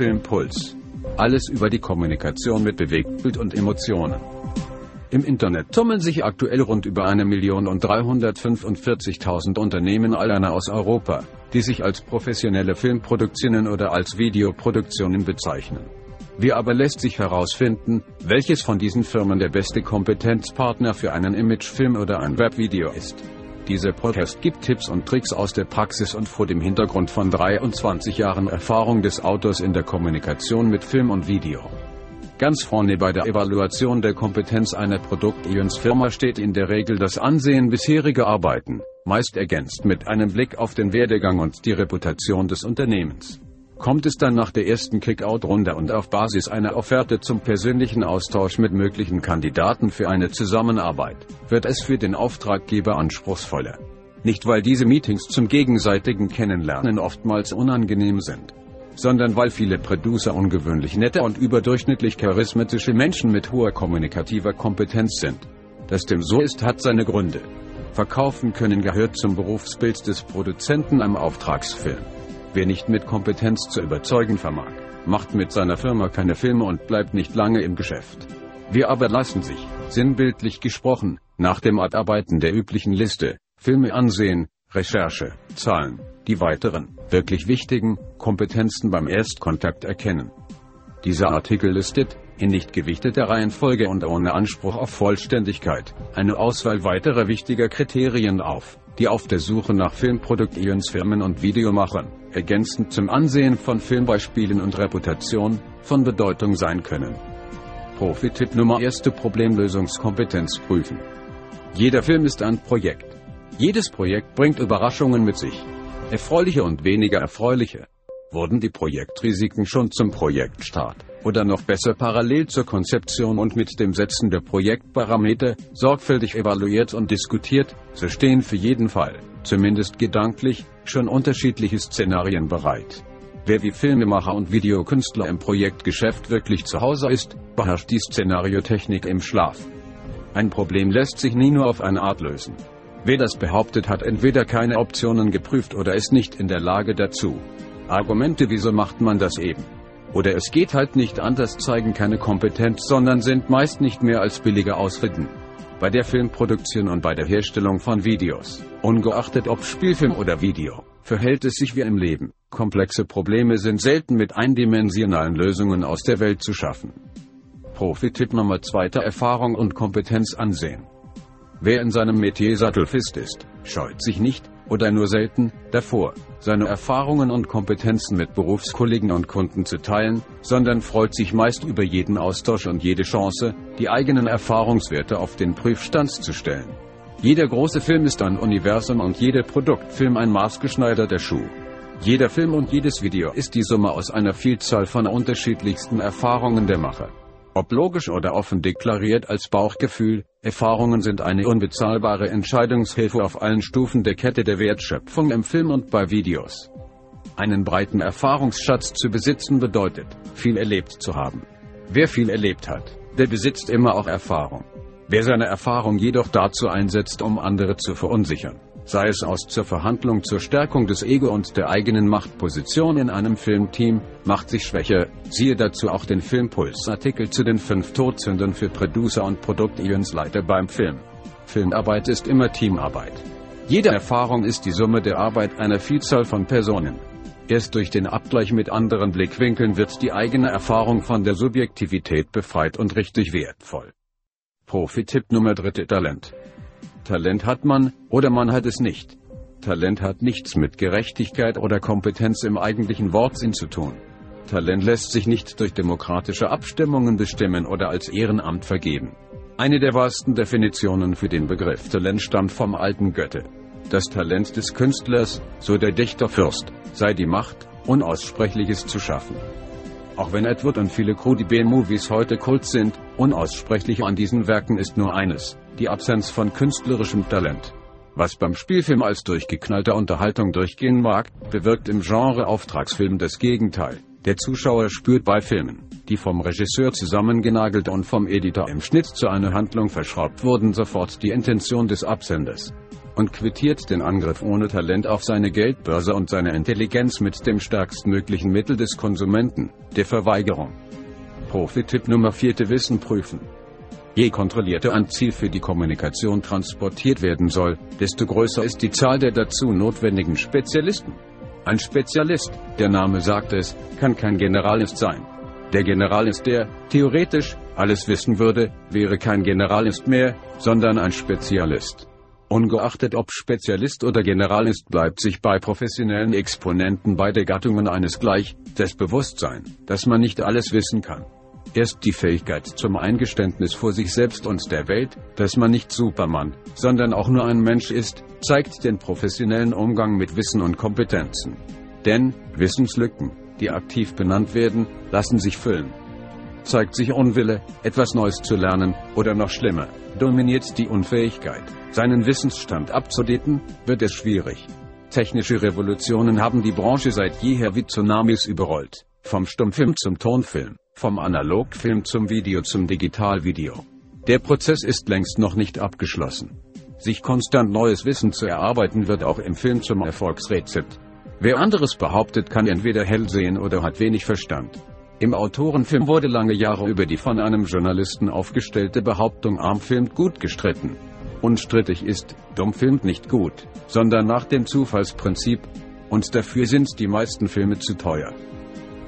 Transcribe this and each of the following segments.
Filmpuls. Alles über die Kommunikation mit Bewegtbild und Emotionen. Im Internet tummeln sich aktuell rund über eine Million und 345.000 Unternehmen alleine aus Europa, die sich als professionelle Filmproduktionen oder als Videoproduktionen bezeichnen. Wie aber lässt sich herausfinden, welches von diesen Firmen der beste Kompetenzpartner für einen Imagefilm oder ein Webvideo ist? Dieser Podcast gibt Tipps und Tricks aus der Praxis und vor dem Hintergrund von 23 Jahren Erfahrung des Autors in der Kommunikation mit Film und Video. Ganz vorne bei der Evaluation der Kompetenz einer Produktionsfirma steht in der Regel das Ansehen bisheriger Arbeiten, meist ergänzt mit einem Blick auf den Werdegang und die Reputation des Unternehmens. Kommt es dann nach der ersten Kickout-Runde und auf Basis einer Offerte zum persönlichen Austausch mit möglichen Kandidaten für eine Zusammenarbeit, wird es für den Auftraggeber anspruchsvoller. Nicht weil diese Meetings zum gegenseitigen Kennenlernen oftmals unangenehm sind, sondern weil viele Producer ungewöhnlich nette und überdurchschnittlich charismatische Menschen mit hoher kommunikativer Kompetenz sind. Dass dem so ist, hat seine Gründe. Verkaufen können gehört zum Berufsbild des Produzenten am Auftragsfilm. Wer nicht mit Kompetenz zu überzeugen vermag, macht mit seiner Firma keine Filme und bleibt nicht lange im Geschäft. Wir aber lassen sich, sinnbildlich gesprochen, nach dem Abarbeiten der üblichen Liste, Filme ansehen, Recherche, Zahlen, die weiteren, wirklich wichtigen, Kompetenzen beim Erstkontakt erkennen. Dieser Artikel listet, in nicht gewichteter Reihenfolge und ohne Anspruch auf Vollständigkeit, eine Auswahl weiterer wichtiger Kriterien auf, die auf der Suche nach Filmproduktionsfirmen und Videomachern, ergänzend zum Ansehen von Filmbeispielen und Reputation, von Bedeutung sein können. Profi-Tipp Nummer erste Problemlösungskompetenz prüfen. Jeder Film ist ein Projekt. Jedes Projekt bringt Überraschungen mit sich. Erfreuliche und weniger erfreuliche. Wurden die Projektrisiken schon zum Projektstart oder noch besser parallel zur Konzeption und mit dem Setzen der Projektparameter sorgfältig evaluiert und diskutiert, so stehen für jeden Fall, zumindest gedanklich, schon unterschiedliche Szenarien bereit. Wer wie Filmemacher und Videokünstler im Projektgeschäft wirklich zu Hause ist, beherrscht die Szenariotechnik im Schlaf. Ein Problem lässt sich nie nur auf eine Art lösen. Wer das behauptet, hat entweder keine Optionen geprüft oder ist nicht in der Lage dazu. Argumente, wieso macht man das eben? Oder es geht halt nicht anders, zeigen keine Kompetenz, sondern sind meist nicht mehr als billige Ausreden bei der Filmproduktion und bei der Herstellung von Videos, ungeachtet ob Spielfilm oder Video, verhält es sich wie im Leben. Komplexe Probleme sind selten mit eindimensionalen Lösungen aus der Welt zu schaffen. Profi-Tipp Nummer 2 Erfahrung und Kompetenz ansehen. Wer in seinem Metier sattelfest ist, scheut sich nicht, oder nur selten, davor, seine Erfahrungen und Kompetenzen mit Berufskollegen und Kunden zu teilen, sondern freut sich meist über jeden Austausch und jede Chance, die eigenen Erfahrungswerte auf den Prüfstand zu stellen. Jeder große Film ist ein Universum und jeder Produktfilm ein maßgeschneiderter Schuh. Jeder Film und jedes Video ist die Summe aus einer Vielzahl von unterschiedlichsten Erfahrungen der Macher. Ob logisch oder offen deklariert als Bauchgefühl, Erfahrungen sind eine unbezahlbare Entscheidungshilfe auf allen Stufen der Kette der Wertschöpfung im Film und bei Videos. Einen breiten Erfahrungsschatz zu besitzen bedeutet, viel erlebt zu haben. Wer viel erlebt hat, der besitzt immer auch Erfahrung. Wer seine Erfahrung jedoch dazu einsetzt, um andere zu verunsichern, sei es aus zur Verhandlung zur Stärkung des Ego und der eigenen Machtposition in einem Filmteam, macht sich schwächer. Siehe dazu auch den Filmpuls-Artikel zu den fünf Todsündern für Producer und Produktionsleiter beim Film. Filmarbeit ist immer Teamarbeit. Jede Erfahrung ist die Summe der Arbeit einer Vielzahl von Personen. Erst durch den Abgleich mit anderen Blickwinkeln wird die eigene Erfahrung von der Subjektivität befreit und richtig wertvoll. Profi-Tipp Nummer dritte Talent. Talent hat man, oder man hat es nicht. Talent hat nichts mit Gerechtigkeit oder Kompetenz im eigentlichen Wortsinn zu tun. Talent lässt sich nicht durch demokratische Abstimmungen bestimmen oder als Ehrenamt vergeben. Eine der wahrsten Definitionen für den Begriff Talent stammt vom alten Goethe. Das Talent des Künstlers, so der Dichter Fürst, sei die Macht, Unaussprechliches zu schaffen. Auch wenn Edward und viele Crudy B-Movies heute Kult sind, unaussprechlich an diesen Werken ist nur eines, die Absenz von künstlerischem Talent. Was beim Spielfilm als durchgeknallte Unterhaltung durchgehen mag, bewirkt im Genre Auftragsfilm das Gegenteil. Der Zuschauer spürt bei Filmen, die vom Regisseur zusammengenagelt und vom Editor im Schnitt zu einer Handlung verschraubt wurden, sofort die Intention des Absenders. und quittiert den Angriff ohne Talent auf seine Geldbörse und seine Intelligenz mit dem stärkstmöglichen Mittel des Konsumenten, der Verweigerung. Profi-Tipp Nummer 4. Wissen prüfen. Je kontrollierter ein Ziel für die Kommunikation transportiert werden soll, desto größer ist die Zahl der dazu notwendigen Spezialisten. Ein Spezialist, der Name sagt es, kann kein Generalist sein. Der Generalist, der, theoretisch, alles wissen würde, wäre kein Generalist mehr, sondern ein Spezialist. Ungeachtet ob Spezialist oder Generalist bleibt sich bei professionellen Exponenten beider Gattungen eines gleich, das Bewusstsein, dass man nicht alles wissen kann. Erst die Fähigkeit zum Eingeständnis vor sich selbst und der Welt, dass man nicht Superman, sondern auch nur ein Mensch ist, zeigt den professionellen Umgang mit Wissen und Kompetenzen. Denn Wissenslücken, die aktiv benannt werden, lassen sich füllen. Zeigt sich Unwille, etwas Neues zu lernen, oder noch schlimmer, dominiert die Unfähigkeit, seinen Wissensstand abzudaten, wird es schwierig. Technische Revolutionen haben die Branche seit jeher wie Tsunamis überrollt, vom Stummfilm zum Tonfilm, vom Analogfilm zum Video zum Digitalvideo. Der Prozess ist längst noch nicht abgeschlossen. Sich konstant neues Wissen zu erarbeiten wird auch im Film zum Erfolgsrezept. Wer anderes behauptet, kann entweder hell sehen oder hat wenig Verstand. Im Autorenfilm wurde lange Jahre über die von einem Journalisten aufgestellte Behauptung arm filmt gut gestritten. Unstrittig ist, dumm filmt nicht gut, sondern nach dem Zufallsprinzip. Und dafür sind die meisten Filme zu teuer.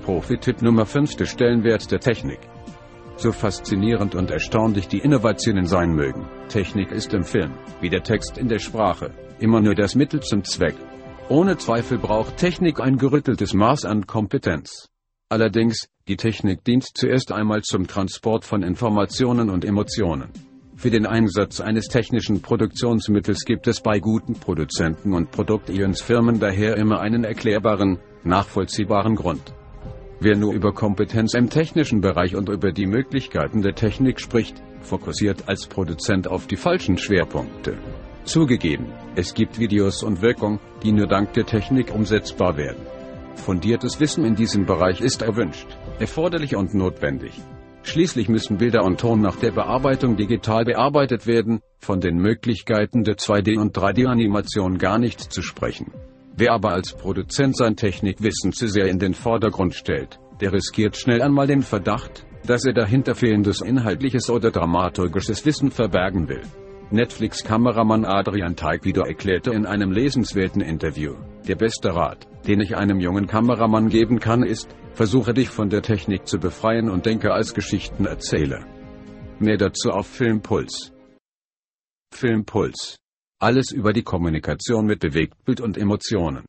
Profi-Tipp Nummer 5 Der Stellenwert der Technik. So faszinierend und erstaunlich die Innovationen sein mögen, Technik ist im Film, wie der Text in der Sprache, immer nur das Mittel zum Zweck. Ohne Zweifel braucht Technik ein gerütteltes Maß an Kompetenz. Allerdings, die Technik dient zuerst einmal zum Transport von Informationen und Emotionen. Für den Einsatz eines technischen Produktionsmittels gibt es bei guten Produzenten und Produktionsfirmen daher immer einen erklärbaren, nachvollziehbaren Grund. Wer nur über Kompetenz im technischen Bereich und über die Möglichkeiten der Technik spricht, fokussiert als Produzent auf die falschen Schwerpunkte. Zugegeben, es gibt Videos und Wirkung, die nur dank der Technik umsetzbar werden. Fundiertes Wissen in diesem Bereich ist erwünscht, erforderlich und notwendig. Schließlich müssen Bilder und Ton nach der Bearbeitung digital bearbeitet werden, von den Möglichkeiten der 2D- und 3D-Animation gar nicht zu sprechen. Wer aber als Produzent sein Technikwissen zu sehr in den Vordergrund stellt, der riskiert schnell einmal den Verdacht, dass er dahinter fehlendes inhaltliches oder dramaturgisches Wissen verbergen will. Netflix-Kameramann Adrian Teichwieder erklärte in einem lesenswerten Interview, der beste Rat, den ich einem jungen Kameramann geben kann, ist, versuche dich von der Technik zu befreien und denke als Geschichtenerzähler. Mehr dazu auf Filmpuls. Filmpuls alles über die Kommunikation mit Bewegtbild und Emotionen.